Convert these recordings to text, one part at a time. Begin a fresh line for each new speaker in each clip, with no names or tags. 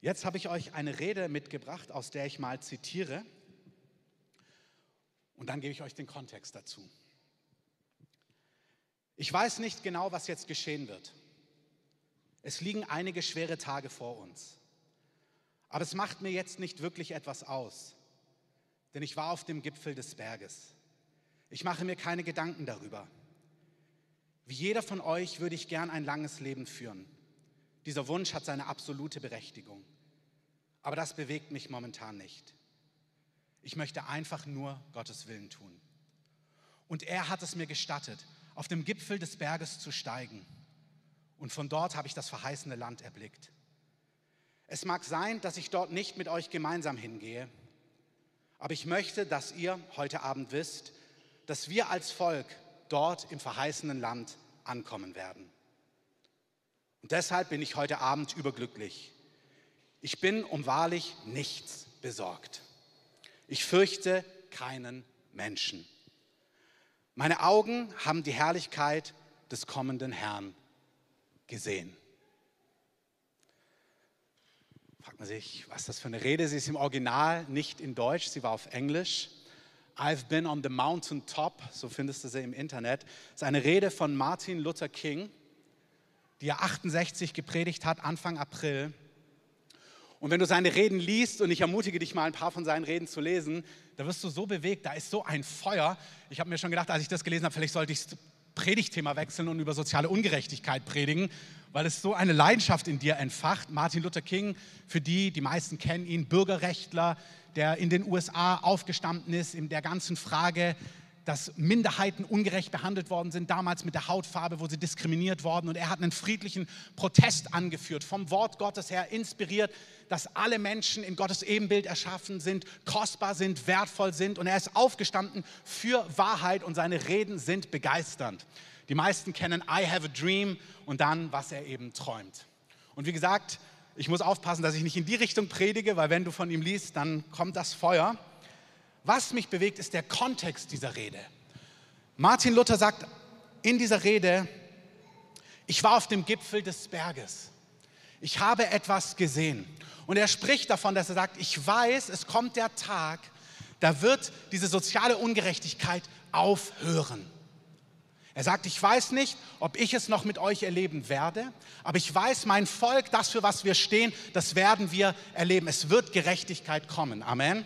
Jetzt habe ich euch eine Rede mitgebracht, aus der ich mal zitiere. Und dann gebe ich euch den Kontext dazu. Ich weiß nicht genau, was jetzt geschehen wird. Es liegen einige schwere Tage vor uns. Aber es macht mir jetzt nicht wirklich etwas aus, denn ich war auf dem Gipfel des Berges. Ich mache mir keine Gedanken darüber. Wie jeder von euch würde ich gern ein langes Leben führen. Dieser Wunsch hat seine absolute Berechtigung. Aber das bewegt mich momentan nicht. Ich möchte einfach nur Gottes Willen tun. Und er hat es mir gestattet, auf dem Gipfel des Berges zu steigen. Und von dort habe ich das verheißene Land erblickt. Es mag sein, dass ich dort nicht mit euch gemeinsam hingehe, aber ich möchte, dass ihr heute Abend wisst, dass wir als Volk dort im verheißenen Land ankommen werden. Und deshalb bin ich heute Abend überglücklich. Ich bin um wahrlich nichts besorgt. Ich fürchte keinen Menschen. Meine Augen haben die Herrlichkeit des kommenden Herrn gesehen. Fragt man sich, was das für eine Rede? Sie ist im Original nicht in Deutsch, sie war auf Englisch. I've been on the mountain top, so findest du sie im Internet. Das ist eine Rede von Martin Luther King, die er 68 gepredigt hat, Anfang April. Und wenn du seine Reden liest, und ich ermutige dich mal ein paar von seinen Reden zu lesen, da wirst du so bewegt, da ist so ein Feuer. Ich habe mir schon gedacht, als ich das gelesen habe, vielleicht sollte ich das Predigtthema wechseln und über soziale Ungerechtigkeit predigen, weil es so eine Leidenschaft in dir entfacht. Martin Luther King, für die, die meisten kennen ihn, Bürgerrechtler, der in den USA aufgestanden ist in der ganzen Frage dass Minderheiten ungerecht behandelt worden sind, damals mit der Hautfarbe, wo sie diskriminiert worden. Und er hat einen friedlichen Protest angeführt, vom Wort Gottes her inspiriert, dass alle Menschen in Gottes Ebenbild erschaffen sind, kostbar sind, wertvoll sind. Und er ist aufgestanden für Wahrheit und seine Reden sind begeisternd. Die meisten kennen I have a dream und dann, was er eben träumt. Und wie gesagt, ich muss aufpassen, dass ich nicht in die Richtung predige, weil wenn du von ihm liest, dann kommt das Feuer. Was mich bewegt, ist der Kontext dieser Rede. Martin Luther sagt in dieser Rede, ich war auf dem Gipfel des Berges. Ich habe etwas gesehen. Und er spricht davon, dass er sagt, ich weiß, es kommt der Tag, da wird diese soziale Ungerechtigkeit aufhören. Er sagt, ich weiß nicht, ob ich es noch mit euch erleben werde, aber ich weiß, mein Volk, das für was wir stehen, das werden wir erleben. Es wird Gerechtigkeit kommen. Amen.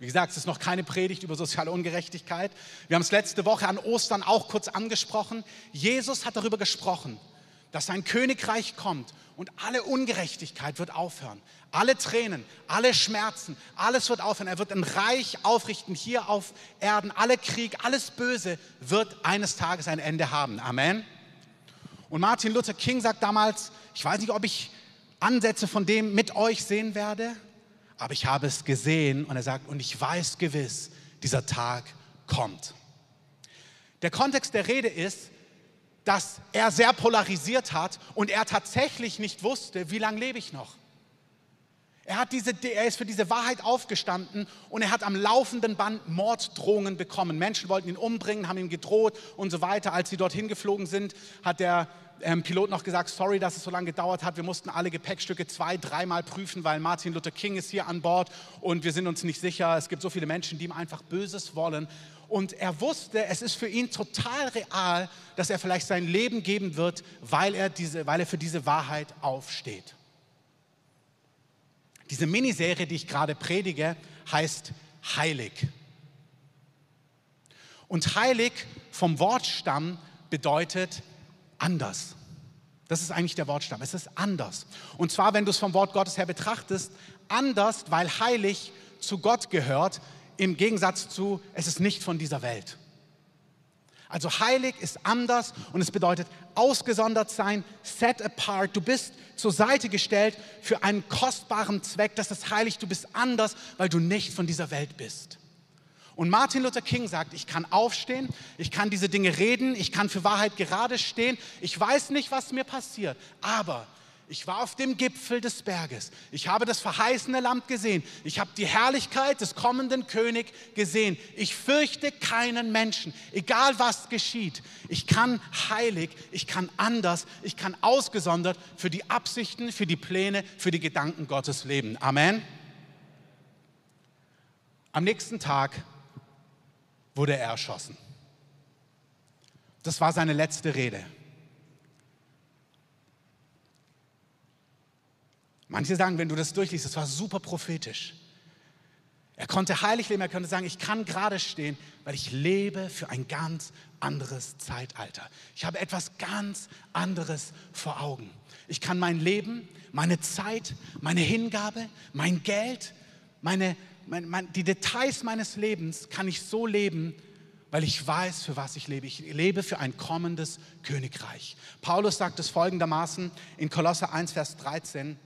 Wie gesagt, es ist noch keine Predigt über soziale Ungerechtigkeit. Wir haben es letzte Woche an Ostern auch kurz angesprochen. Jesus hat darüber gesprochen, dass sein Königreich kommt und alle Ungerechtigkeit wird aufhören. Alle Tränen, alle Schmerzen, alles wird aufhören. Er wird ein Reich aufrichten hier auf Erden. Alle Krieg, alles Böse wird eines Tages ein Ende haben. Amen. Und Martin Luther King sagt damals, ich weiß nicht, ob ich Ansätze von dem mit euch sehen werde, aber ich habe es gesehen und er sagt, und ich weiß gewiss, dieser Tag kommt. Der Kontext der Rede ist, dass er sehr polarisiert hat und er tatsächlich nicht wusste, wie lange lebe ich noch. Er, hat diese, er ist für diese Wahrheit aufgestanden und er hat am laufenden Band Morddrohungen bekommen. Menschen wollten ihn umbringen, haben ihm gedroht und so weiter. Als sie dorthin geflogen sind, hat der ähm, Pilot noch gesagt, sorry, dass es so lange gedauert hat. Wir mussten alle Gepäckstücke zwei, dreimal prüfen, weil Martin Luther King ist hier an Bord und wir sind uns nicht sicher. Es gibt so viele Menschen, die ihm einfach Böses wollen. Und er wusste, es ist für ihn total real, dass er vielleicht sein Leben geben wird, weil er, diese, weil er für diese Wahrheit aufsteht. Diese Miniserie, die ich gerade predige, heißt Heilig. Und heilig vom Wortstamm bedeutet anders. Das ist eigentlich der Wortstamm. Es ist anders. Und zwar, wenn du es vom Wort Gottes her betrachtest, anders, weil heilig zu Gott gehört, im Gegensatz zu, es ist nicht von dieser Welt. Also heilig ist anders und es bedeutet ausgesondert sein, set apart. Du bist zur Seite gestellt für einen kostbaren Zweck. Das ist heilig. Du bist anders, weil du nicht von dieser Welt bist. Und Martin Luther King sagt, ich kann aufstehen, ich kann diese Dinge reden, ich kann für Wahrheit gerade stehen. Ich weiß nicht, was mir passiert, aber Ich war auf dem Gipfel des Berges. Ich habe das verheißene Land gesehen. Ich habe die Herrlichkeit des kommenden Königs gesehen. Ich fürchte keinen Menschen, egal was geschieht. Ich kann heilig, ich kann anders, ich kann ausgesondert für die Absichten, für die Pläne, für die Gedanken Gottes leben. Amen. Am nächsten Tag wurde er erschossen. Das war seine letzte Rede. Manche sagen, wenn du das durchliest, das war super prophetisch. Er konnte heilig leben, er konnte sagen, ich kann gerade stehen, weil ich lebe für ein ganz anderes Zeitalter. Ich habe etwas ganz anderes vor Augen. Ich kann mein Leben, meine Zeit, meine Hingabe, mein Geld, meine, mein, mein, die Details meines Lebens kann ich so leben, weil ich weiß, für was ich lebe. Ich lebe für ein kommendes Königreich. Paulus sagt es folgendermaßen in Kolosse 1, Vers 13.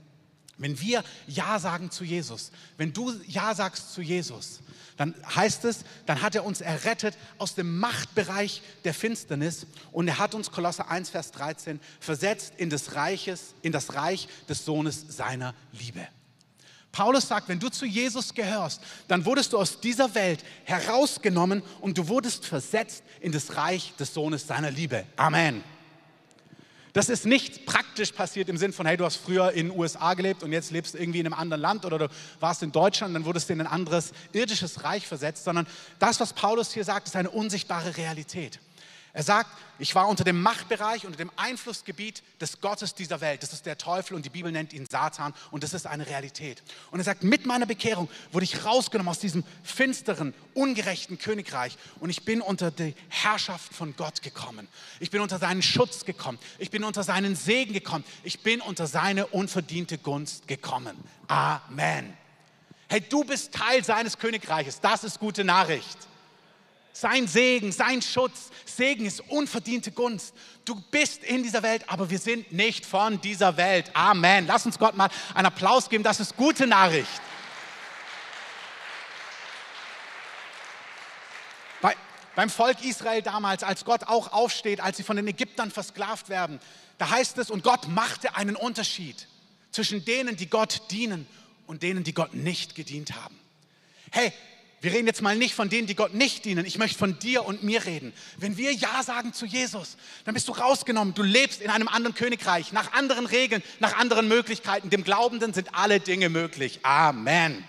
Wenn wir Ja sagen zu Jesus, wenn du Ja sagst zu Jesus, dann heißt es, dann hat er uns errettet aus dem Machtbereich der Finsternis und er hat uns, Kolosse 1, Vers 13, versetzt in das, Reiches, in das Reich des Sohnes seiner Liebe. Paulus sagt, wenn du zu Jesus gehörst, dann wurdest du aus dieser Welt herausgenommen und du wurdest versetzt in das Reich des Sohnes seiner Liebe. Amen. Das ist nicht praktisch passiert im Sinn von, hey, du hast früher in den USA gelebt und jetzt lebst du irgendwie in einem anderen Land oder du warst in Deutschland und dann wurdest du in ein anderes irdisches Reich versetzt, sondern das, was Paulus hier sagt, ist eine unsichtbare Realität. Er sagt, ich war unter dem Machtbereich, unter dem Einflussgebiet des Gottes dieser Welt. Das ist der Teufel und die Bibel nennt ihn Satan und das ist eine Realität. Und er sagt, mit meiner Bekehrung wurde ich rausgenommen aus diesem finsteren, ungerechten Königreich und ich bin unter die Herrschaft von Gott gekommen. Ich bin unter seinen Schutz gekommen. Ich bin unter seinen Segen gekommen. Ich bin unter seine unverdiente Gunst gekommen. Amen. Hey, du bist Teil seines Königreiches. Das ist gute Nachricht sein Segen, sein Schutz. Segen ist unverdiente Gunst. Du bist in dieser Welt, aber wir sind nicht von dieser Welt. Amen. Lass uns Gott mal einen Applaus geben. Das ist gute Nachricht. Bei, beim Volk Israel damals, als Gott auch aufsteht, als sie von den Ägyptern versklavt werden, da heißt es, und Gott machte einen Unterschied zwischen denen, die Gott dienen und denen, die Gott nicht gedient haben. Hey, wir reden jetzt mal nicht von denen, die Gott nicht dienen. Ich möchte von dir und mir reden. Wenn wir Ja sagen zu Jesus, dann bist du rausgenommen. Du lebst in einem anderen Königreich, nach anderen Regeln, nach anderen Möglichkeiten. Dem Glaubenden sind alle Dinge möglich. Amen.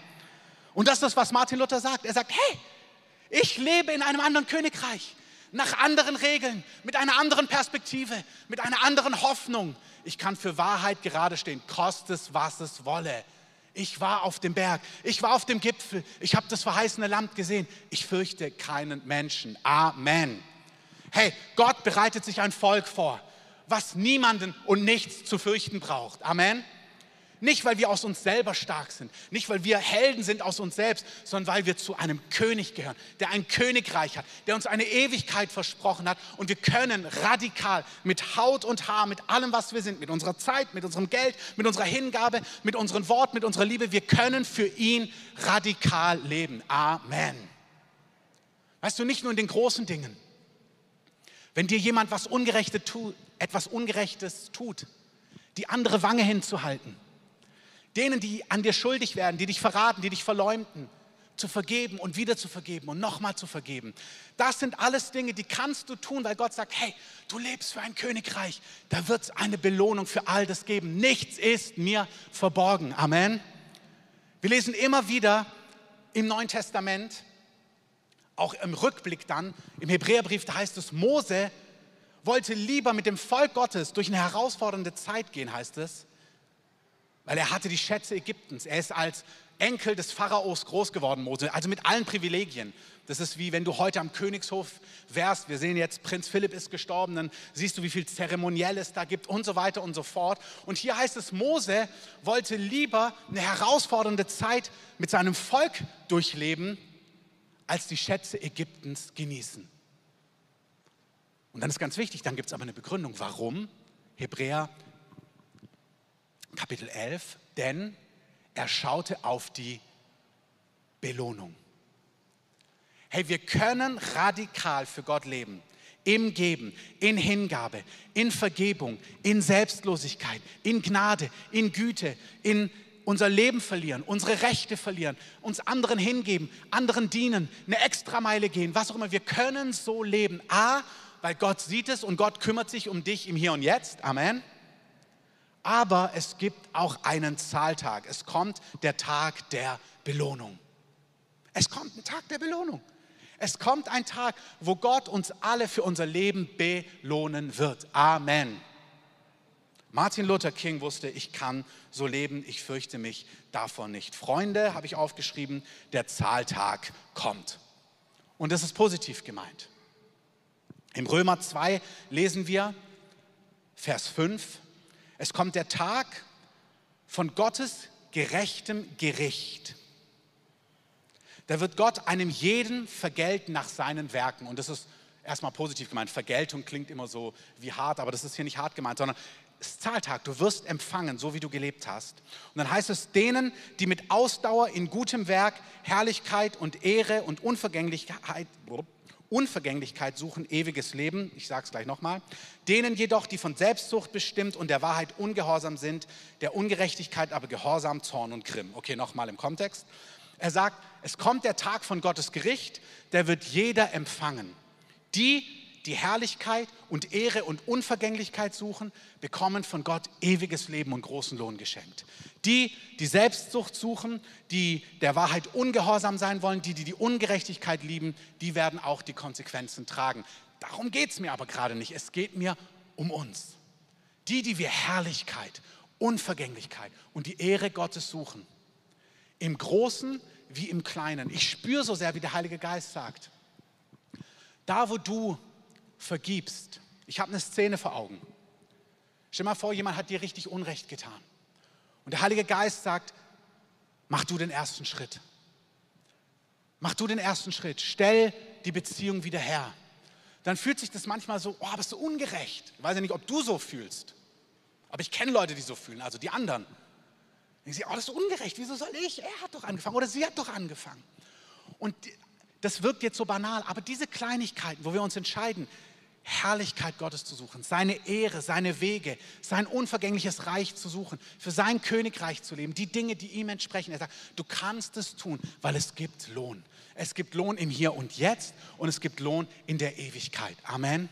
Und das ist das, was Martin Luther sagt. Er sagt, hey, ich lebe in einem anderen Königreich, nach anderen Regeln, mit einer anderen Perspektive, mit einer anderen Hoffnung. Ich kann für Wahrheit gerade stehen, koste es, was es wolle. Ich war auf dem Berg, ich war auf dem Gipfel, ich habe das verheißene Land gesehen. Ich fürchte keinen Menschen. Amen. Hey, Gott bereitet sich ein Volk vor, was niemanden und nichts zu fürchten braucht. Amen. Nicht, weil wir aus uns selber stark sind, nicht, weil wir Helden sind aus uns selbst, sondern weil wir zu einem König gehören, der ein Königreich hat, der uns eine Ewigkeit versprochen hat. Und wir können radikal mit Haut und Haar, mit allem, was wir sind, mit unserer Zeit, mit unserem Geld, mit unserer Hingabe, mit unseren Worten, mit unserer Liebe, wir können für ihn radikal leben. Amen. Weißt du, nicht nur in den großen Dingen. Wenn dir jemand was Ungerechtes tut, etwas Ungerechtes tut, die andere Wange hinzuhalten, denen, die an dir schuldig werden, die dich verraten, die dich verleumden, zu vergeben und wieder zu vergeben und nochmal zu vergeben. Das sind alles Dinge, die kannst du tun, weil Gott sagt, hey, du lebst für ein Königreich, da wird es eine Belohnung für all das geben. Nichts ist mir verborgen. Amen. Wir lesen immer wieder im Neuen Testament, auch im Rückblick dann, im Hebräerbrief, da heißt es, Mose wollte lieber mit dem Volk Gottes durch eine herausfordernde Zeit gehen, heißt es, weil er hatte die Schätze Ägyptens. Er ist als Enkel des Pharaos groß geworden, Mose, also mit allen Privilegien. Das ist wie wenn du heute am Königshof wärst. Wir sehen jetzt, Prinz Philipp ist gestorben, dann siehst du, wie viel Zeremoniell es da gibt und so weiter und so fort. Und hier heißt es, Mose wollte lieber eine herausfordernde Zeit mit seinem Volk durchleben, als die Schätze Ägyptens genießen. Und dann ist ganz wichtig, dann gibt es aber eine Begründung. Warum? Hebräer Kapitel 11, denn er schaute auf die Belohnung. Hey, wir können radikal für Gott leben, im Geben, in Hingabe, in Vergebung, in Selbstlosigkeit, in Gnade, in Güte, in unser Leben verlieren, unsere Rechte verlieren, uns anderen hingeben, anderen dienen, eine Extrameile gehen, was auch immer. Wir können so leben. A, weil Gott sieht es und Gott kümmert sich um dich im Hier und Jetzt. Amen. Aber es gibt auch einen Zahltag. Es kommt der Tag der Belohnung. Es kommt ein Tag der Belohnung. Es kommt ein Tag, wo Gott uns alle für unser Leben belohnen wird. Amen. Martin Luther King wusste, ich kann so leben, ich fürchte mich davon nicht. Freunde, habe ich aufgeschrieben, der Zahltag kommt. Und das ist positiv gemeint. Im Römer 2 lesen wir, Vers 5, es kommt der Tag von Gottes gerechtem Gericht. Da wird Gott einem jeden vergelten nach seinen Werken. Und das ist erstmal positiv gemeint. Vergeltung klingt immer so wie hart, aber das ist hier nicht hart gemeint, sondern es ist Zahltag. Du wirst empfangen, so wie du gelebt hast. Und dann heißt es denen, die mit Ausdauer in gutem Werk Herrlichkeit und Ehre und Unvergänglichkeit, Unvergänglichkeit suchen, ewiges Leben. Ich sage es gleich nochmal. Denen jedoch, die von Selbstsucht bestimmt und der Wahrheit ungehorsam sind, der Ungerechtigkeit aber Gehorsam, Zorn und Grimm. Okay, nochmal im Kontext. Er sagt, es kommt der Tag von Gottes Gericht, der wird jeder empfangen. Die, die Herrlichkeit und Ehre und Unvergänglichkeit suchen, bekommen von Gott ewiges Leben und großen Lohn geschenkt. Die, die Selbstsucht suchen, die der Wahrheit ungehorsam sein wollen, die, die die Ungerechtigkeit lieben, die werden auch die Konsequenzen tragen. Darum geht es mir aber gerade nicht. Es geht mir um uns. Die, die wir Herrlichkeit, Unvergänglichkeit und die Ehre Gottes suchen. Im Großen wie im Kleinen. Ich spüre so sehr, wie der Heilige Geist sagt. Da, wo du vergibst, ich habe eine Szene vor Augen. Stell mal vor, jemand hat dir richtig Unrecht getan. Und der Heilige Geist sagt, mach du den ersten Schritt. Mach du den ersten Schritt. Stell die Beziehung wieder her. Dann fühlt sich das manchmal so, oh, aber ist so ungerecht. Ich weiß ja nicht, ob du so fühlst. Aber ich kenne Leute, die so fühlen, also die anderen. Ich sehe, oh, das ist ungerecht. Wieso soll ich? Er hat doch angefangen oder sie hat doch angefangen. Und das wirkt jetzt so banal, aber diese Kleinigkeiten, wo wir uns entscheiden, Herrlichkeit Gottes zu suchen, seine Ehre, seine Wege, sein unvergängliches Reich zu suchen, für sein Königreich zu leben, die Dinge, die ihm entsprechen. Er sagt, du kannst es tun, weil es gibt Lohn. Es gibt Lohn im Hier und Jetzt und es gibt Lohn in der Ewigkeit. Amen.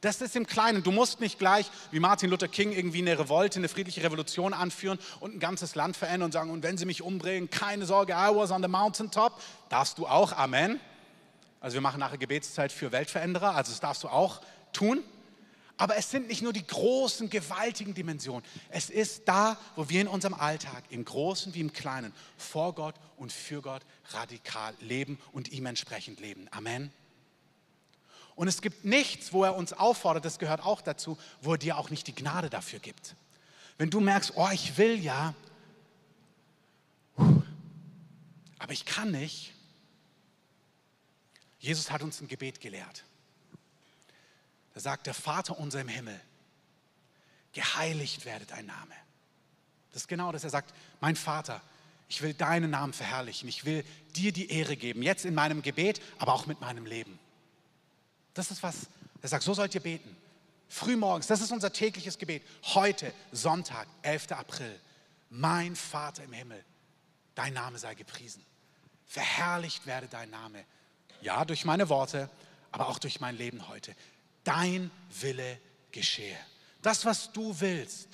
Das ist im Kleinen. Du musst nicht gleich wie Martin Luther King irgendwie eine Revolte, eine friedliche Revolution anführen und ein ganzes Land verändern und sagen, und wenn sie mich umbringen, keine Sorge, I was on the mountaintop. Darfst du auch, Amen. Also wir machen nachher Gebetszeit für Weltveränderer, also das darfst du auch tun. Aber es sind nicht nur die großen, gewaltigen Dimensionen. Es ist da, wo wir in unserem Alltag, im Großen wie im Kleinen, vor Gott und für Gott radikal leben und ihm entsprechend leben. Amen. Und es gibt nichts, wo er uns auffordert, das gehört auch dazu, wo er dir auch nicht die Gnade dafür gibt. Wenn du merkst, oh, ich will ja, aber ich kann nicht. Jesus hat uns ein Gebet gelehrt. Da sagt der Vater unser im Himmel, geheiligt werde dein Name. Das ist genau das. Er sagt, mein Vater, ich will deinen Namen verherrlichen. Ich will dir die Ehre geben, jetzt in meinem Gebet, aber auch mit meinem Leben. Das ist was, er sagt, so sollt ihr beten. Frühmorgens, das ist unser tägliches Gebet. Heute, Sonntag, 11. April. Mein Vater im Himmel, dein Name sei gepriesen. Verherrlicht werde dein Name. Ja, durch meine Worte, aber auch durch mein Leben heute. Dein Wille geschehe. Das, was du willst,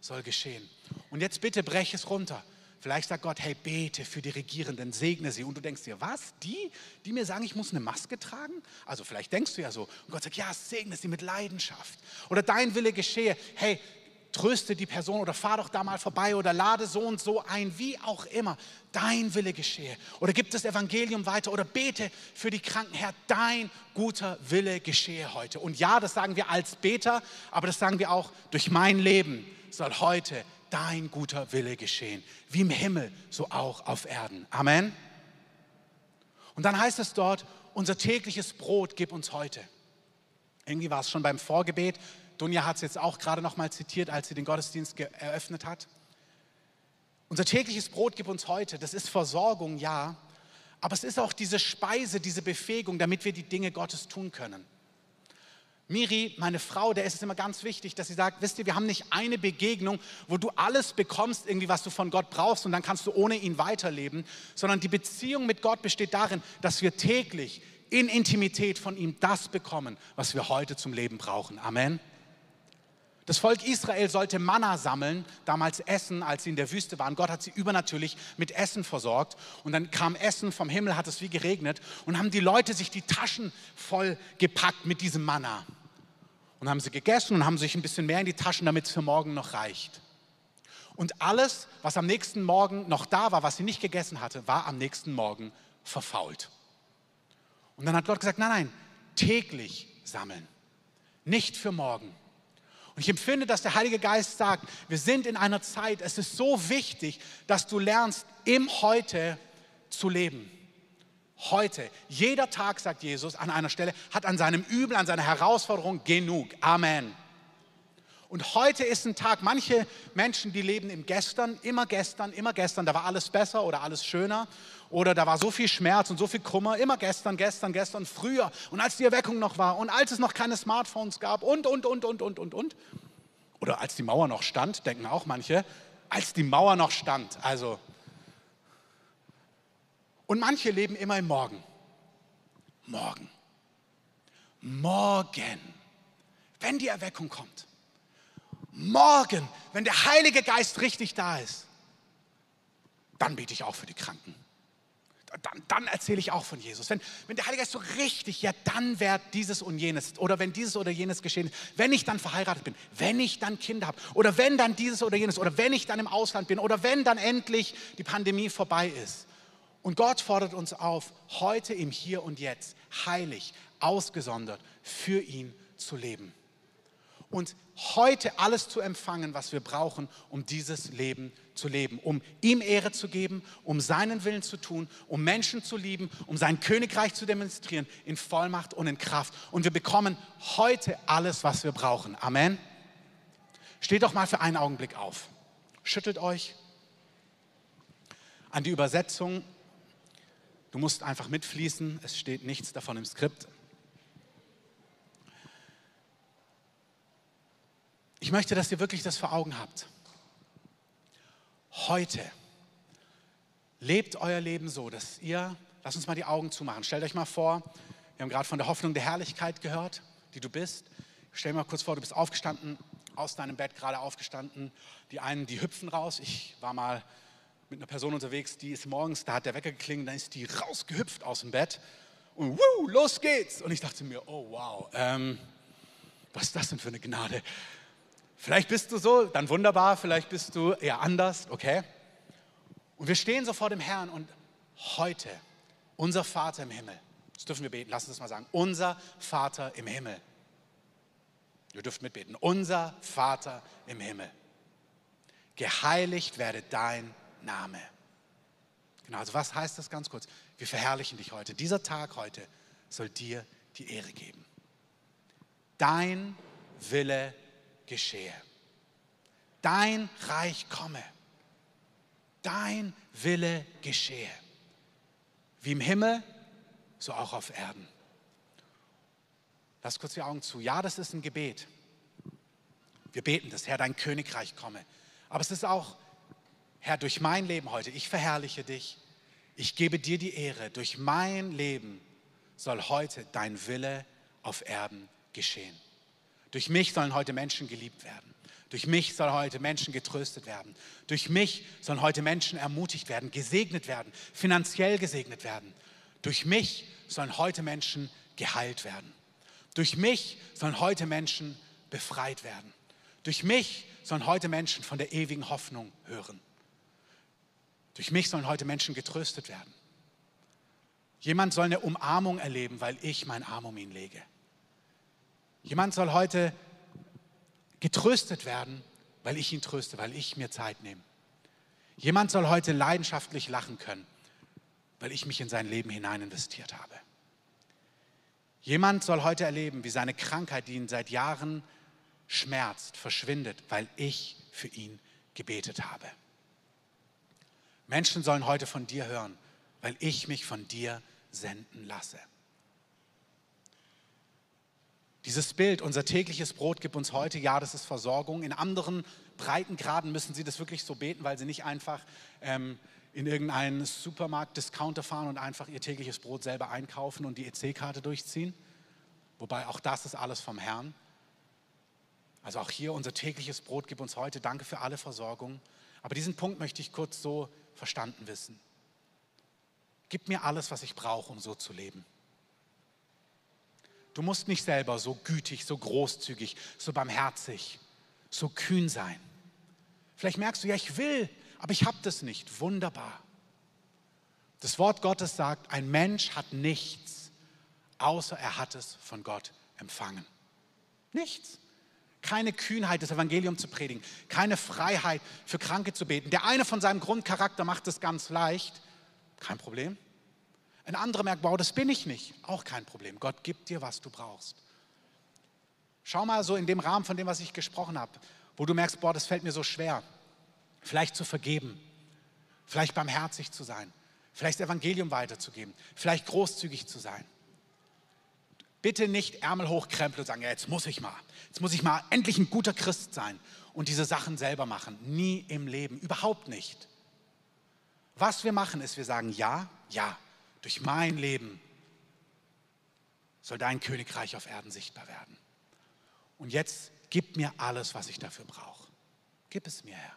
soll geschehen. Und jetzt bitte brech es runter. Vielleicht sagt Gott, hey, bete für die Regierenden, segne sie. Und du denkst dir, was? Die, die mir sagen, ich muss eine Maske tragen? Also vielleicht denkst du ja so. Und Gott sagt, ja, segne sie mit Leidenschaft. Oder dein Wille geschehe. Hey, tröste die Person oder fahr doch da mal vorbei oder lade so und so ein, wie auch immer. Dein Wille geschehe. Oder gib das Evangelium weiter oder bete für die Kranken, Herr, dein guter Wille geschehe heute. Und ja, das sagen wir als Beter, aber das sagen wir auch durch mein Leben soll heute dein guter Wille geschehen, wie im Himmel, so auch auf Erden. Amen. Und dann heißt es dort, unser tägliches Brot gib uns heute. Irgendwie war es schon beim Vorgebet. Dunja hat es jetzt auch gerade noch mal zitiert, als sie den Gottesdienst eröffnet hat. Unser tägliches Brot gib uns heute. Das ist Versorgung, ja. Aber es ist auch diese Speise, diese Befähigung, damit wir die Dinge Gottes tun können. Miri, meine Frau, der ist es immer ganz wichtig, dass sie sagt, wisst ihr, wir haben nicht eine Begegnung, wo du alles bekommst, irgendwie was du von Gott brauchst und dann kannst du ohne ihn weiterleben, sondern die Beziehung mit Gott besteht darin, dass wir täglich in Intimität von ihm das bekommen, was wir heute zum Leben brauchen. Amen. Das Volk Israel sollte Manna sammeln, damals Essen, als sie in der Wüste waren. Gott hat sie übernatürlich mit Essen versorgt. Und dann kam Essen vom Himmel, hat es wie geregnet. Und haben die Leute sich die Taschen voll gepackt mit diesem Manna. Und haben sie gegessen und haben sich ein bisschen mehr in die Taschen, damit es für morgen noch reicht. Und alles, was am nächsten Morgen noch da war, was sie nicht gegessen hatte, war am nächsten Morgen verfault. Und dann hat Gott gesagt, nein, nein, täglich sammeln, nicht für morgen. Und ich empfinde, dass der Heilige Geist sagt, wir sind in einer Zeit, es ist so wichtig, dass du lernst, im Heute zu leben. Heute, jeder Tag, sagt Jesus an einer Stelle, hat an seinem Übel, an seiner Herausforderung genug. Amen. Und heute ist ein Tag, manche Menschen, die leben im Gestern, immer gestern, immer gestern, da war alles besser oder alles schöner oder da war so viel Schmerz und so viel Kummer, immer gestern, gestern, gestern, früher und als die Erweckung noch war und als es noch keine Smartphones gab und, und, und, und, und, und, und. Oder als die Mauer noch stand, denken auch manche, als die Mauer noch stand. Also. Und manche leben immer im Morgen. Morgen. Morgen. Wenn die Erweckung kommt. Morgen, wenn der Heilige Geist richtig da ist. Dann bete ich auch für die Kranken dann, dann erzähle ich auch von Jesus. Wenn, wenn der Heilige Geist so richtig, ja, dann wird dieses und jenes oder wenn dieses oder jenes geschehen ist, wenn ich dann verheiratet bin, wenn ich dann Kinder habe oder wenn dann dieses oder jenes oder wenn ich dann im Ausland bin oder wenn dann endlich die Pandemie vorbei ist. Und Gott fordert uns auf, heute im Hier und Jetzt heilig, ausgesondert für ihn zu leben und heute alles zu empfangen, was wir brauchen, um dieses Leben zu leben, um ihm Ehre zu geben, um seinen Willen zu tun, um Menschen zu lieben, um sein Königreich zu demonstrieren in Vollmacht und in Kraft. Und wir bekommen heute alles, was wir brauchen. Amen. Steht doch mal für einen Augenblick auf. Schüttelt euch an die Übersetzung. Du musst einfach mitfließen. Es steht nichts davon im Skript. Ich möchte, dass ihr wirklich das vor Augen habt. Heute lebt euer Leben so, dass ihr, lasst uns mal die Augen zumachen. Stellt euch mal vor, wir haben gerade von der Hoffnung der Herrlichkeit gehört, die du bist. Stell dir mal kurz vor, du bist aufgestanden, aus deinem Bett gerade aufgestanden. Die einen, die hüpfen raus. Ich war mal mit einer Person unterwegs, die ist morgens, da hat der Wecker geklingelt, dann ist die rausgehüpft aus dem Bett und wuh, los geht's. Und ich dachte mir, oh wow, ähm, was ist das denn für eine Gnade? Vielleicht bist du so, dann wunderbar, vielleicht bist du eher anders, okay? Und wir stehen so vor dem Herrn und heute, unser Vater im Himmel, das dürfen wir beten, lass uns das mal sagen, unser Vater im Himmel. Ihr dürft mitbeten, unser Vater im Himmel. Geheiligt werde dein Name. Genau, also was heißt das ganz kurz? Wir verherrlichen dich heute. Dieser Tag heute soll dir die Ehre geben. Dein Wille geschehe. Dein Reich komme. Dein Wille geschehe. Wie im Himmel, so auch auf Erden. Lass kurz die Augen zu. Ja, das ist ein Gebet. Wir beten das, Herr, dein Königreich komme. Aber es ist auch, Herr, durch mein Leben heute, ich verherrliche dich. Ich gebe dir die Ehre. Durch mein Leben soll heute dein Wille auf Erden geschehen. Durch mich sollen heute Menschen geliebt werden. Durch mich sollen heute Menschen getröstet werden. Durch mich sollen heute Menschen ermutigt werden, gesegnet werden, finanziell gesegnet werden. Durch mich sollen heute Menschen geheilt werden. Durch mich sollen heute Menschen befreit werden. Durch mich sollen heute Menschen von der ewigen Hoffnung hören. Durch mich sollen heute Menschen getröstet werden. Jemand soll eine Umarmung erleben, weil ich mein Arm um ihn lege. Jemand soll heute getröstet werden, weil ich ihn tröste, weil ich mir Zeit nehme. Jemand soll heute leidenschaftlich lachen können, weil ich mich in sein Leben hinein investiert habe. Jemand soll heute erleben, wie seine Krankheit, die ihn seit Jahren schmerzt, verschwindet, weil ich für ihn gebetet habe. Menschen sollen heute von dir hören, weil ich mich von dir senden lasse. Dieses Bild, unser tägliches Brot gibt uns heute, ja, das ist Versorgung. In anderen Breitengraden müssen sie das wirklich so beten, weil sie nicht einfach ähm, in irgendeinen Supermarkt, Discounter fahren und einfach ihr tägliches Brot selber einkaufen und die EC-Karte durchziehen. Wobei auch das ist alles vom Herrn. Also auch hier unser tägliches Brot gibt uns heute. Danke für alle Versorgung. Aber diesen Punkt möchte ich kurz so verstanden wissen. Gib mir alles, was ich brauche, um so zu leben. Du musst nicht selber so gütig, so großzügig, so barmherzig, so kühn sein. Vielleicht merkst du, ja, ich will, aber ich habe das nicht. Wunderbar. Das Wort Gottes sagt, ein Mensch hat nichts, außer er hat es von Gott empfangen. Nichts. Keine Kühnheit, das Evangelium zu predigen, keine Freiheit für Kranke zu beten. Der eine von seinem Grundcharakter macht es ganz leicht, kein Problem. Ein anderer merkt, wow, das bin ich nicht. Auch kein Problem. Gott gibt dir, was du brauchst. Schau mal so in dem Rahmen von dem, was ich gesprochen habe, wo du merkst, boah, das fällt mir so schwer. Vielleicht zu vergeben, vielleicht barmherzig zu sein, vielleicht das Evangelium weiterzugeben, vielleicht großzügig zu sein. Bitte nicht Ärmel hochkrempeln und sagen, ja, jetzt muss ich mal, jetzt muss ich mal endlich ein guter Christ sein und diese Sachen selber machen. Nie im Leben, überhaupt nicht. Was wir machen, ist, wir sagen, ja, ja, durch mein Leben soll dein Königreich auf Erden sichtbar werden. Und jetzt gib mir alles, was ich dafür brauche. Gib es mir her.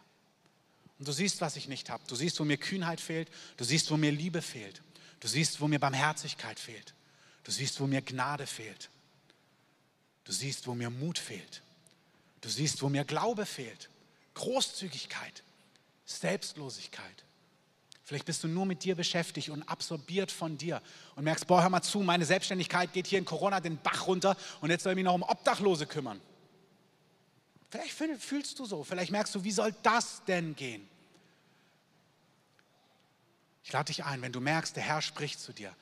Und du siehst, was ich nicht habe. Du siehst, wo mir Kühnheit fehlt. Du siehst, wo mir Liebe fehlt. Du siehst, wo mir Barmherzigkeit fehlt. Du siehst, wo mir Gnade fehlt. Du siehst, wo mir Mut fehlt. Du siehst, wo mir Glaube fehlt. Großzügigkeit, Selbstlosigkeit. Vielleicht bist du nur mit dir beschäftigt und absorbiert von dir und merkst, boah, hör mal zu, meine Selbstständigkeit geht hier in Corona den Bach runter und jetzt soll ich mich noch um Obdachlose kümmern. Vielleicht fühlst du so, vielleicht merkst du, wie soll das denn gehen? Ich lade dich ein, wenn du merkst, der Herr spricht zu dir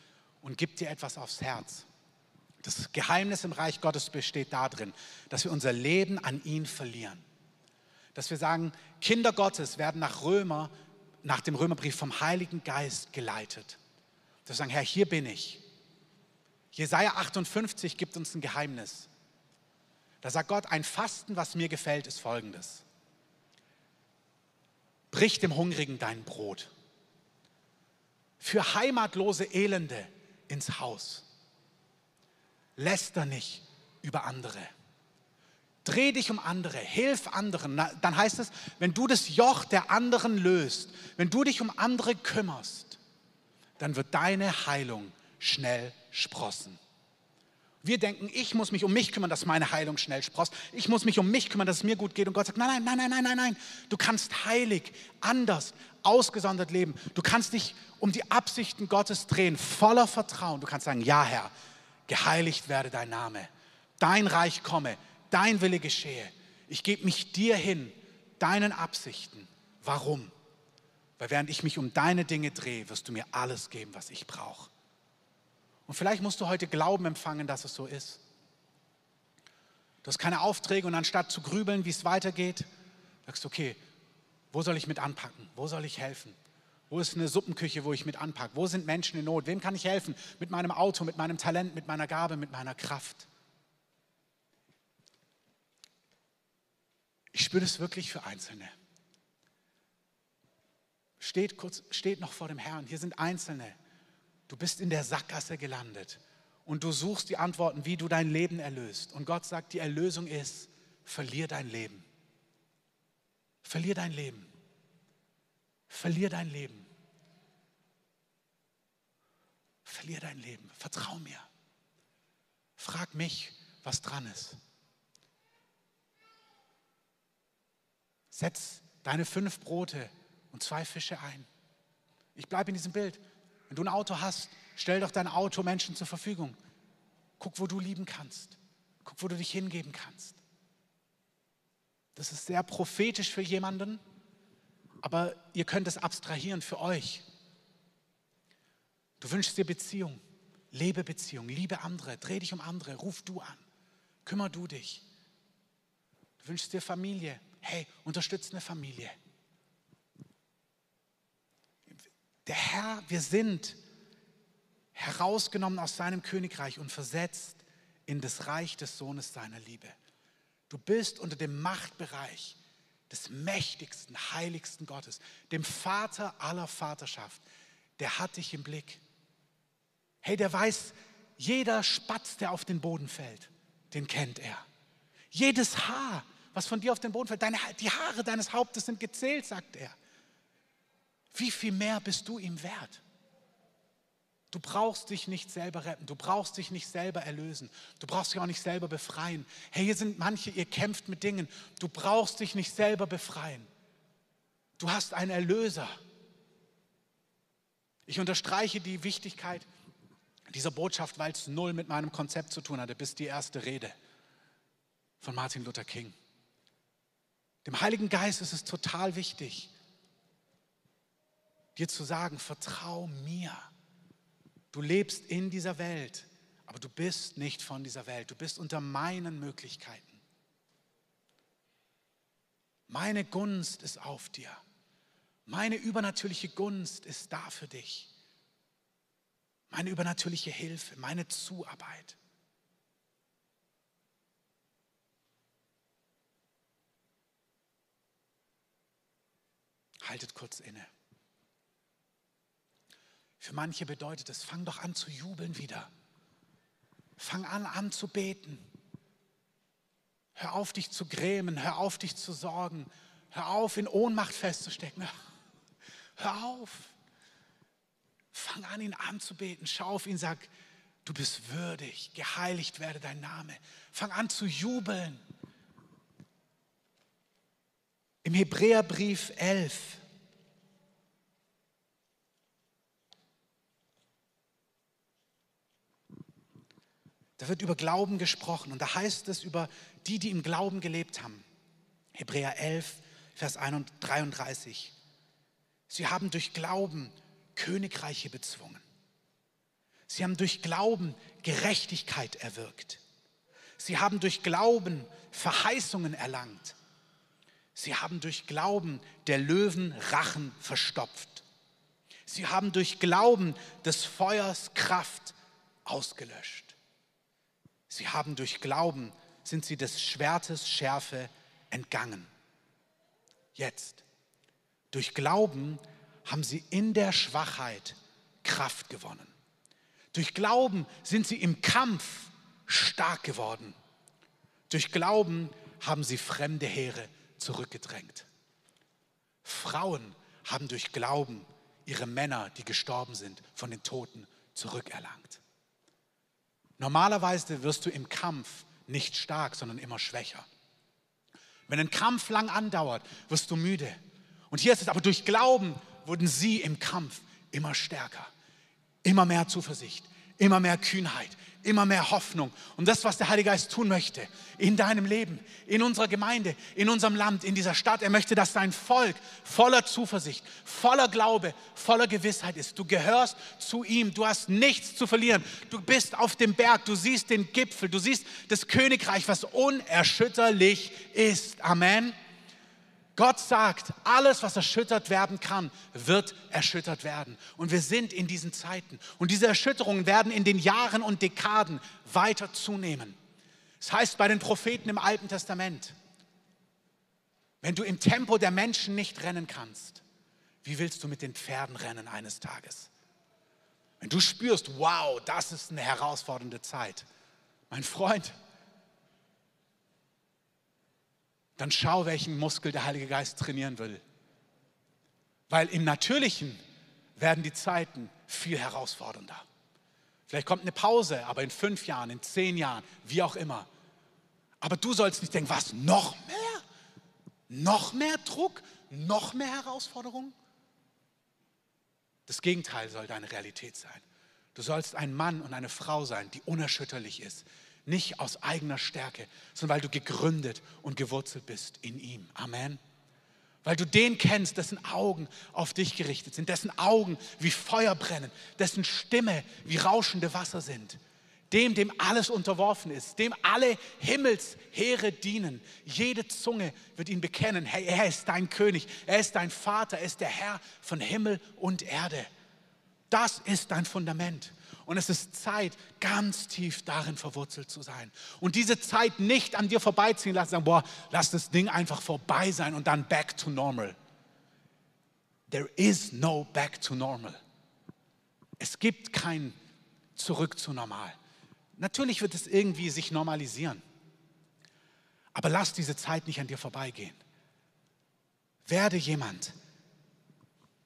und gibt dir etwas aufs Herz. Das Geheimnis im Reich Gottes besteht darin, dass wir unser Leben an ihn verlieren. Dass wir sagen, Kinder Gottes werden nach Römer nach dem Römerbrief vom Heiligen Geist geleitet. Zu sagen, Herr, hier bin ich. Jesaja 58 gibt uns ein Geheimnis. Da sagt Gott, ein Fasten, was mir gefällt, ist folgendes. Brich dem Hungrigen dein Brot. Für heimatlose Elende ins Haus. Läster nicht über andere. Dreh dich um andere, hilf anderen. Dann heißt es, wenn du das Joch der anderen löst, wenn du dich um andere kümmerst, dann wird deine Heilung schnell sprossen. Wir denken, ich muss mich um mich kümmern, dass meine Heilung schnell sprost. Ich muss mich um mich kümmern, dass es mir gut geht. Und Gott sagt, nein, nein, nein, nein, nein, nein. Du kannst heilig, anders, ausgesondert leben. Du kannst dich um die Absichten Gottes drehen, voller Vertrauen. Du kannst sagen, ja Herr, geheiligt werde dein Name. Dein Reich komme dein Wille geschehe. Ich gebe mich dir hin, deinen Absichten. Warum? Weil während ich mich um deine Dinge drehe, wirst du mir alles geben, was ich brauche. Und vielleicht musst du heute Glauben empfangen, dass es so ist. Du hast keine Aufträge und anstatt zu grübeln, wie es weitergeht, sagst du, okay, wo soll ich mit anpacken? Wo soll ich helfen? Wo ist eine Suppenküche, wo ich mit anpacke? Wo sind Menschen in Not? Wem kann ich helfen? Mit meinem Auto, mit meinem Talent, mit meiner Gabe, mit meiner Kraft. Ich spüre das wirklich für Einzelne. Steht, kurz, steht noch vor dem Herrn. Hier sind Einzelne. Du bist in der Sackgasse gelandet und du suchst die Antworten, wie du dein Leben erlöst. Und Gott sagt, die Erlösung ist, verlier dein Leben. Verlier dein Leben. Verlier dein Leben. Verlier dein Leben. Vertrau mir. Frag mich, was dran ist. Setz deine fünf Brote und zwei Fische ein. Ich bleibe in diesem Bild. Wenn du ein Auto hast, stell doch dein Auto Menschen zur Verfügung. Guck, wo du lieben kannst. Guck, wo du dich hingeben kannst. Das ist sehr prophetisch für jemanden, aber ihr könnt es abstrahieren für euch. Du wünschst dir Beziehung, lebe Beziehung, liebe andere, dreh dich um andere, ruf du an, kümmer du dich. Du wünschst dir Familie, hey, unterstützt eine Familie. Der Herr, wir sind herausgenommen aus seinem Königreich und versetzt in das Reich des Sohnes seiner Liebe. Du bist unter dem Machtbereich des mächtigsten, heiligsten Gottes, dem Vater aller Vaterschaft. Der hat dich im Blick. Hey, der weiß, jeder Spatz, der auf den Boden fällt, den kennt er. Jedes Haar, was von dir auf den Boden fällt, deine, die Haare deines Hauptes sind gezählt, sagt er. Wie viel mehr bist du ihm wert? Du brauchst dich nicht selber retten, du brauchst dich nicht selber erlösen, du brauchst dich auch nicht selber befreien. Hey, hier sind manche, ihr kämpft mit Dingen, du brauchst dich nicht selber befreien. Du hast einen Erlöser. Ich unterstreiche die Wichtigkeit dieser Botschaft, weil es null mit meinem Konzept zu tun hatte, bis die erste Rede von Martin Luther King. Dem Heiligen Geist ist es total wichtig, dir zu sagen, vertrau mir. Du lebst in dieser Welt, aber du bist nicht von dieser Welt. Du bist unter meinen Möglichkeiten. Meine Gunst ist auf dir. Meine übernatürliche Gunst ist da für dich. Meine übernatürliche Hilfe, meine Zuarbeit. Haltet kurz inne. Für manche bedeutet es, fang doch an zu jubeln wieder. Fang an anzubeten. Hör auf, dich zu grämen. Hör auf, dich zu sorgen. Hör auf, in Ohnmacht festzustecken. Hör auf. Fang an, ihn anzubeten. Schau auf ihn, sag, du bist würdig. Geheiligt werde dein Name. Fang an zu jubeln. Im Hebräerbrief 11 Da wird über Glauben gesprochen und da heißt es über die, die im Glauben gelebt haben. Hebräer 11, Vers 33. Sie haben durch Glauben Königreiche bezwungen. Sie haben durch Glauben Gerechtigkeit erwirkt. Sie haben durch Glauben Verheißungen erlangt. Sie haben durch Glauben der Löwen Rachen verstopft. Sie haben durch Glauben des Feuers Kraft ausgelöscht. Sie haben durch Glauben, sind sie des Schwertes Schärfe entgangen. Jetzt, durch Glauben haben sie in der Schwachheit Kraft gewonnen. Durch Glauben sind sie im Kampf stark geworden. Durch Glauben haben sie fremde Heere zurückgedrängt. Frauen haben durch Glauben ihre Männer, die gestorben sind, von den Toten zurückerlangt. Normalerweise wirst du im Kampf nicht stark, sondern immer schwächer. Wenn ein Kampf lang andauert, wirst du müde. Und hier ist es aber durch Glauben wurden sie im Kampf immer stärker, immer mehr Zuversicht, immer mehr Kühnheit, immer mehr Hoffnung. Und das, was der Heilige Geist tun möchte in deinem Leben, in unserer Gemeinde, in unserem Land, in dieser Stadt, er möchte, dass dein Volk voller Zuversicht, voller Glaube, voller Gewissheit ist. Du gehörst zu ihm, du hast nichts zu verlieren. Du bist auf dem Berg, du siehst den Gipfel, du siehst das Königreich, was unerschütterlich ist. Amen. Gott sagt, alles, was erschüttert werden kann, wird erschüttert werden. Und wir sind in diesen Zeiten. Und diese Erschütterungen werden in den Jahren und Dekaden weiter zunehmen. Das heißt bei den Propheten im Alten Testament, wenn du im Tempo der Menschen nicht rennen kannst, wie willst du mit den Pferden rennen eines Tages? Wenn du spürst, wow, das ist eine herausfordernde Zeit. Mein Freund, dann schau, welchen Muskel der Heilige Geist trainieren will. Weil im Natürlichen werden die Zeiten viel herausfordernder. Vielleicht kommt eine Pause, aber in fünf Jahren, in zehn Jahren, wie auch immer. Aber du sollst nicht denken, was, noch mehr? Noch mehr Druck? Noch mehr Herausforderungen? Das Gegenteil soll deine Realität sein. Du sollst ein Mann und eine Frau sein, die unerschütterlich ist, nicht aus eigener Stärke, sondern weil du gegründet und gewurzelt bist in ihm. Amen. Weil du den kennst, dessen Augen auf dich gerichtet sind, dessen Augen wie Feuer brennen, dessen Stimme wie rauschende Wasser sind. Dem, dem alles unterworfen ist, dem alle Himmelsheere dienen. Jede Zunge wird ihn bekennen. Hey, er ist dein König, er ist dein Vater, er ist der Herr von Himmel und Erde. Das ist dein Fundament. Und es ist Zeit, ganz tief darin verwurzelt zu sein. Und diese Zeit nicht an dir vorbeiziehen lassen, sagen, boah, lass das Ding einfach vorbei sein und dann back to normal. There is no back to normal. Es gibt kein Zurück zu normal. Natürlich wird es irgendwie sich normalisieren. Aber lass diese Zeit nicht an dir vorbeigehen. Werde jemand,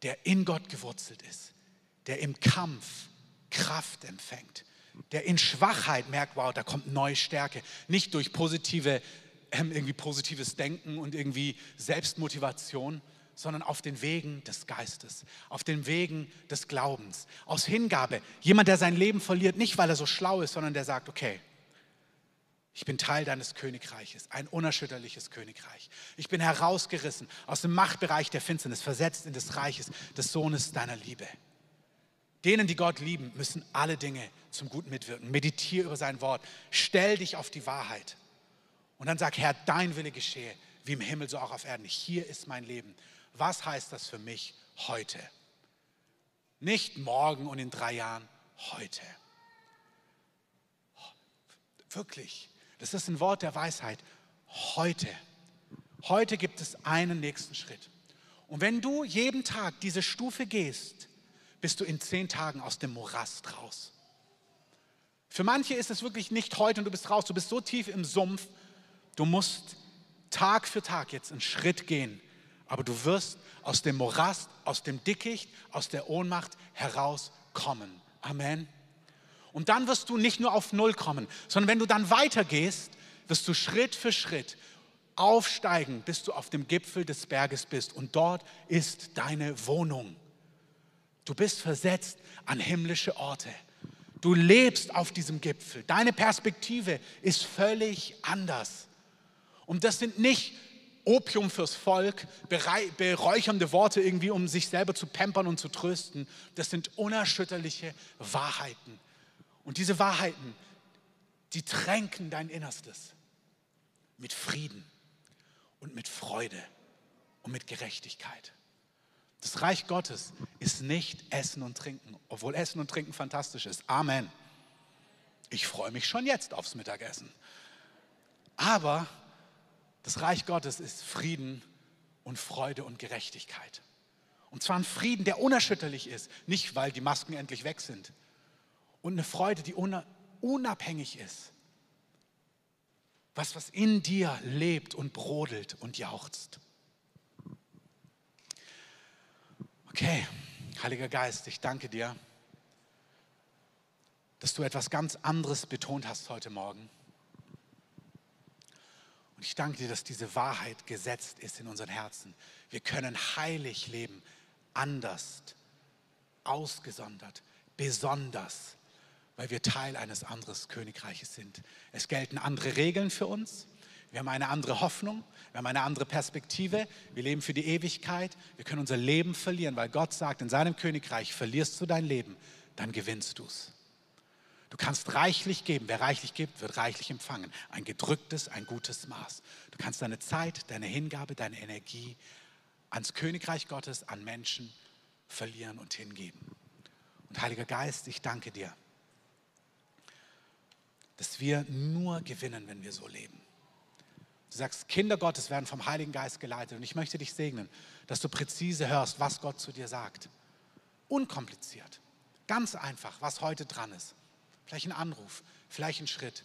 der in Gott gewurzelt ist, der im Kampf Kraft empfängt, der in Schwachheit merkt, wow, da kommt neue Stärke. Nicht durch positive, ähm, irgendwie positives Denken und irgendwie Selbstmotivation, sondern auf den Wegen des Geistes, auf den Wegen des Glaubens, aus Hingabe. Jemand, der sein Leben verliert, nicht weil er so schlau ist, sondern der sagt, okay, ich bin Teil deines Königreiches, ein unerschütterliches Königreich. Ich bin herausgerissen aus dem Machtbereich der Finsternis, versetzt in des Reiches des Sohnes deiner Liebe. Denen, die Gott lieben, müssen alle Dinge zum Guten mitwirken. Meditiere über sein Wort. Stell dich auf die Wahrheit. Und dann sag, Herr, dein Wille geschehe, wie im Himmel, so auch auf Erden. Hier ist mein Leben. Was heißt das für mich heute? Nicht morgen und in drei Jahren, heute. Wirklich, das ist ein Wort der Weisheit. Heute. Heute gibt es einen nächsten Schritt. Und wenn du jeden Tag diese Stufe gehst, bist du in zehn Tagen aus dem Morast raus. Für manche ist es wirklich nicht heute und du bist raus. Du bist so tief im Sumpf, du musst Tag für Tag jetzt einen Schritt gehen. Aber du wirst aus dem Morast, aus dem Dickicht, aus der Ohnmacht herauskommen. Amen. Und dann wirst du nicht nur auf Null kommen, sondern wenn du dann weitergehst, wirst du Schritt für Schritt aufsteigen, bis du auf dem Gipfel des Berges bist. Und dort ist deine Wohnung. Du bist versetzt an himmlische Orte. Du lebst auf diesem Gipfel. Deine Perspektive ist völlig anders. Und das sind nicht Opium fürs Volk, beräuchernde Worte irgendwie, um sich selber zu pampern und zu trösten. Das sind unerschütterliche Wahrheiten. Und diese Wahrheiten, die tränken dein Innerstes mit Frieden und mit Freude und mit Gerechtigkeit. Das Reich Gottes ist nicht Essen und Trinken, obwohl Essen und Trinken fantastisch ist. Amen. Ich freue mich schon jetzt aufs Mittagessen. Aber das Reich Gottes ist Frieden und Freude und Gerechtigkeit. Und zwar ein Frieden, der unerschütterlich ist, nicht weil die Masken endlich weg sind. Und eine Freude, die unabhängig ist. Was, was in dir lebt und brodelt und jauchzt. Okay, Heiliger Geist, ich danke dir, dass du etwas ganz anderes betont hast heute Morgen. Und ich danke dir, dass diese Wahrheit gesetzt ist in unseren Herzen. Wir können heilig leben, anders, ausgesondert, besonders, weil wir Teil eines anderen Königreiches sind. Es gelten andere Regeln für uns. Wir haben eine andere Hoffnung, wir haben eine andere Perspektive, wir leben für die Ewigkeit, wir können unser Leben verlieren, weil Gott sagt, in seinem Königreich verlierst du dein Leben, dann gewinnst du es. Du kannst reichlich geben. Wer reichlich gibt, wird reichlich empfangen. Ein gedrücktes, ein gutes Maß. Du kannst deine Zeit, deine Hingabe, deine Energie ans Königreich Gottes, an Menschen verlieren und hingeben. Und Heiliger Geist, ich danke dir, dass wir nur gewinnen, wenn wir so leben. Du sagst, Kinder Gottes werden vom Heiligen Geist geleitet. Und ich möchte dich segnen, dass du präzise hörst, was Gott zu dir sagt. Unkompliziert. Ganz einfach, was heute dran ist. Vielleicht ein Anruf, vielleicht ein Schritt.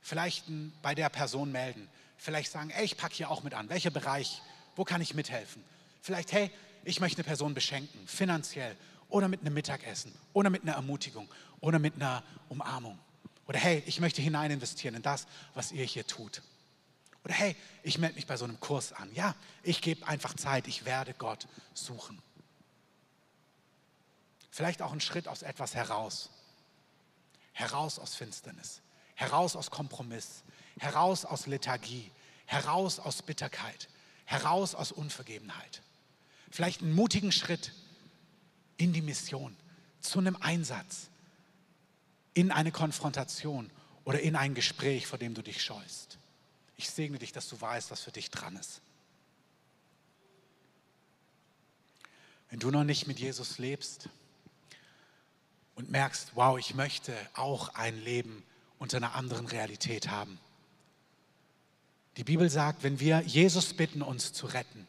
Vielleicht ein, bei der Person melden. Vielleicht sagen, ey, ich packe hier auch mit an. Welcher Bereich? Wo kann ich mithelfen? Vielleicht, hey, ich möchte eine Person beschenken, finanziell oder mit einem Mittagessen oder mit einer Ermutigung oder mit einer Umarmung. Oder hey, ich möchte hinein investieren in das, was ihr hier tut. Oder hey, ich melde mich bei so einem Kurs an. Ja, ich gebe einfach Zeit, ich werde Gott suchen. Vielleicht auch einen Schritt aus etwas heraus. Heraus aus Finsternis, heraus aus Kompromiss, heraus aus Lethargie, heraus aus Bitterkeit, heraus aus Unvergebenheit. Vielleicht einen mutigen Schritt in die Mission, zu einem Einsatz, in eine Konfrontation oder in ein Gespräch, vor dem du dich scheust. Ich segne dich, dass du weißt, was für dich dran ist. Wenn du noch nicht mit Jesus lebst und merkst, wow, ich möchte auch ein Leben unter einer anderen Realität haben. Die Bibel sagt, wenn wir Jesus bitten, uns zu retten,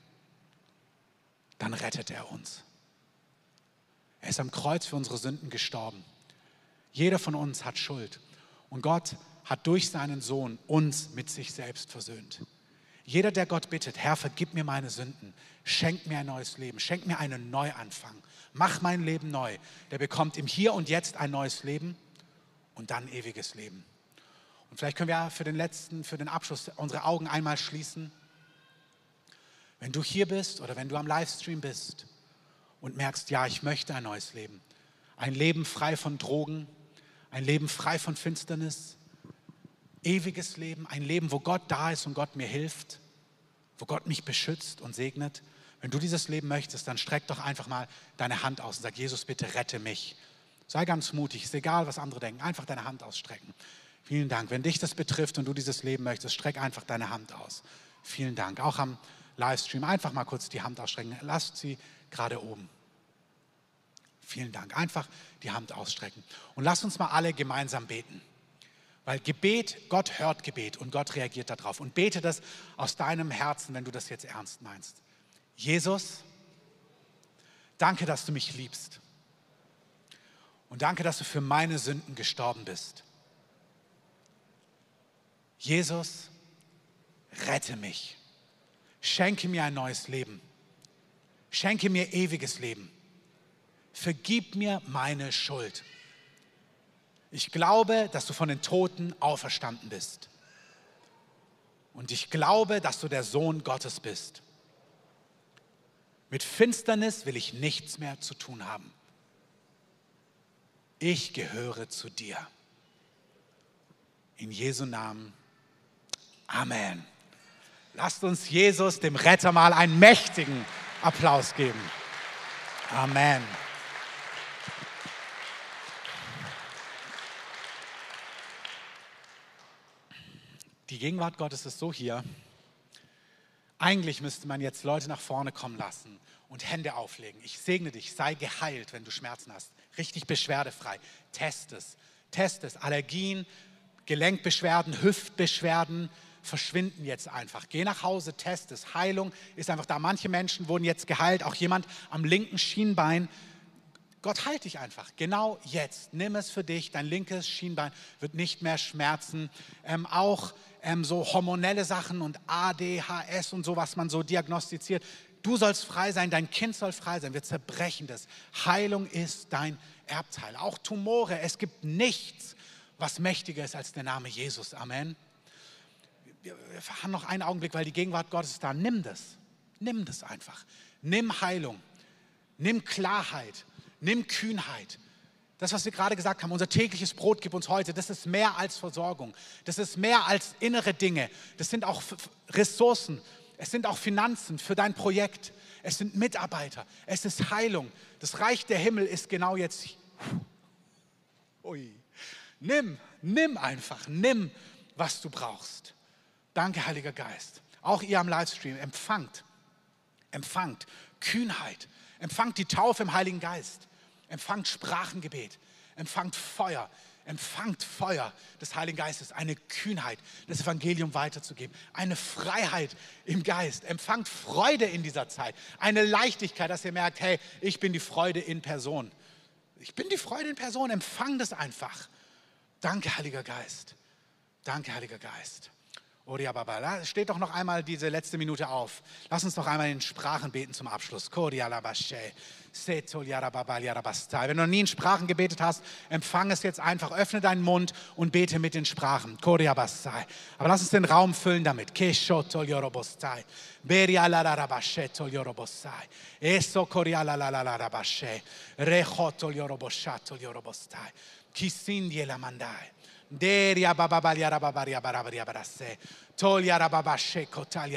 dann rettet er uns. Er ist am Kreuz für unsere Sünden gestorben. Jeder von uns hat Schuld. Und Gott hat durch seinen Sohn uns mit sich selbst versöhnt. Jeder, der Gott bittet, Herr, vergib mir meine Sünden, schenk mir ein neues Leben, schenk mir einen Neuanfang, mach mein Leben neu, der bekommt im Hier und Jetzt ein neues Leben und dann ewiges Leben. Und vielleicht können wir für den letzten, für den Abschluss unsere Augen einmal schließen. Wenn du hier bist oder wenn du am Livestream bist und merkst, ja, ich möchte ein neues Leben, ein Leben frei von Drogen, ein Leben frei von Finsternis, ewiges Leben, ein Leben, wo Gott da ist und Gott mir hilft, wo Gott mich beschützt und segnet. Wenn du dieses Leben möchtest, dann streck doch einfach mal deine Hand aus und sag, Jesus, bitte rette mich. Sei ganz mutig, ist egal, was andere denken, einfach deine Hand ausstrecken. Vielen Dank. Wenn dich das betrifft und du dieses Leben möchtest, streck einfach deine Hand aus. Vielen Dank. Auch am Livestream einfach mal kurz die Hand ausstrecken. Lasst sie gerade oben. Vielen Dank. Einfach die Hand ausstrecken. Und lasst uns mal alle gemeinsam beten. Weil Gebet, Gott hört Gebet und Gott reagiert darauf. Und bete das aus deinem Herzen, wenn du das jetzt ernst meinst. Jesus, danke, dass du mich liebst. Und danke, dass du für meine Sünden gestorben bist. Jesus, rette mich. Schenke mir ein neues Leben. Schenke mir ewiges Leben. Vergib mir meine Schuld. Ich glaube, dass du von den Toten auferstanden bist. Und ich glaube, dass du der Sohn Gottes bist. Mit Finsternis will ich nichts mehr zu tun haben. Ich gehöre zu dir. In Jesu Namen. Amen. Lasst uns Jesus, dem Retter, mal einen mächtigen Applaus geben. Amen. Die Gegenwart Gottes ist so hier. Eigentlich müsste man jetzt Leute nach vorne kommen lassen und Hände auflegen. Ich segne dich, sei geheilt, wenn du Schmerzen hast. Richtig beschwerdefrei. Test es. Test es. Allergien, Gelenkbeschwerden, Hüftbeschwerden verschwinden jetzt einfach. Geh nach Hause, test es. Heilung ist einfach da. Manche Menschen wurden jetzt geheilt. Auch jemand am linken Schienbein Gott heilt dich einfach, genau jetzt. Nimm es für dich. Dein linkes Schienbein wird nicht mehr schmerzen. Ähm, auch ähm, so hormonelle Sachen und ADHS und so, was man so diagnostiziert. Du sollst frei sein, dein Kind soll frei sein. Wir zerbrechen das. Heilung ist dein Erbteil. Auch Tumore. Es gibt nichts, was mächtiger ist als der Name Jesus. Amen. Wir haben noch einen Augenblick, weil die Gegenwart Gottes ist da. Nimm das. Nimm das einfach. Nimm Heilung. Nimm Klarheit. Nimm Kühnheit. Das, was wir gerade gesagt haben, unser tägliches Brot gibt uns heute, das ist mehr als Versorgung. Das ist mehr als innere Dinge. Das sind auch Ressourcen. Es sind auch Finanzen für dein Projekt. Es sind Mitarbeiter. Es ist Heilung. Das Reich der Himmel ist genau jetzt. Ui. Nimm, nimm einfach, nimm, was du brauchst. Danke, Heiliger Geist. Auch ihr am Livestream, empfangt, empfangt Kühnheit, empfangt die Taufe im Heiligen Geist. Empfangt Sprachengebet, empfangt Feuer, empfangt Feuer des Heiligen Geistes, eine Kühnheit, das Evangelium weiterzugeben, eine Freiheit im Geist, empfangt Freude in dieser Zeit, eine Leichtigkeit, dass ihr merkt, hey, ich bin die Freude in Person. Ich bin die Freude in Person, empfang das einfach. Danke, Heiliger Geist. Danke, Heiliger Geist. Oria Baba. Steht doch noch einmal diese letzte Minute auf. Lass uns noch einmal in Sprachen beten zum Abschluss. Koria Labashe. Wenn du noch nie in Sprachen gebetet hast, empfang es jetzt einfach. Öffne deinen Mund und bete mit den Sprachen. Aber lass uns den Raum füllen damit. Beria la la rabashetto yorobosai. Eso koria la la la la rabashe. Rechoto yoroboshato yorobostai. Kisindie la mandai. Deria bababalia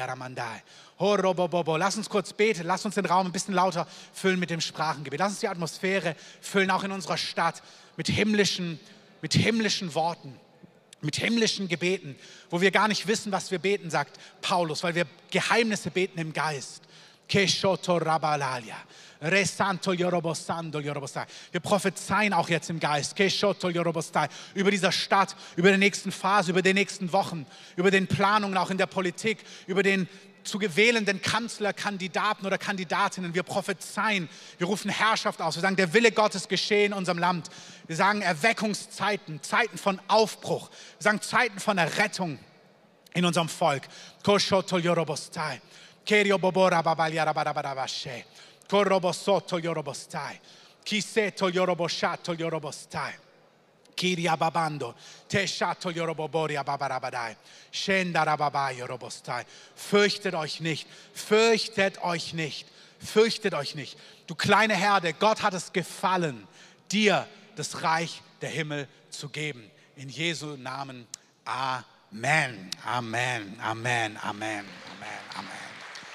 ramandai. Lass uns kurz beten, lass uns den Raum ein bisschen lauter füllen mit dem Sprachengebet. Lass uns die Atmosphäre füllen, auch in unserer Stadt, mit himmlischen, mit himmlischen Worten, mit himmlischen Gebeten, wo wir gar nicht wissen, was wir beten, sagt Paulus, weil wir Geheimnisse beten im Geist. Keshoto rabalalia. Wir prophezeien auch jetzt im Geist. Über dieser Stadt, über die nächsten Phase, über die nächsten Wochen, über den Planungen auch in der Politik, über den zu gewählenden Kanzlerkandidaten oder Kandidatinnen. Wir prophezeien, wir rufen Herrschaft aus. Wir sagen, der Wille Gottes geschehe in unserem Land. Wir sagen Erweckungszeiten, Zeiten von Aufbruch. Wir sagen Zeiten von Errettung in unserem Volk. Koshoto yorobostai. Kerio bobora babalia Korobosoto yorobostai. Kiseto yoroboshato yorobostai. Kiria babando, teshato yoroboboria babarabadai, shendarababa yorobostai. Fürchtet euch nicht, fürchtet euch nicht, fürchtet euch nicht. Du kleine Herde, Gott hat es gefallen, dir das Reich der Himmel zu geben. In Jesu Namen. Amen. Amen. Amen. Amen. Amen. Amen.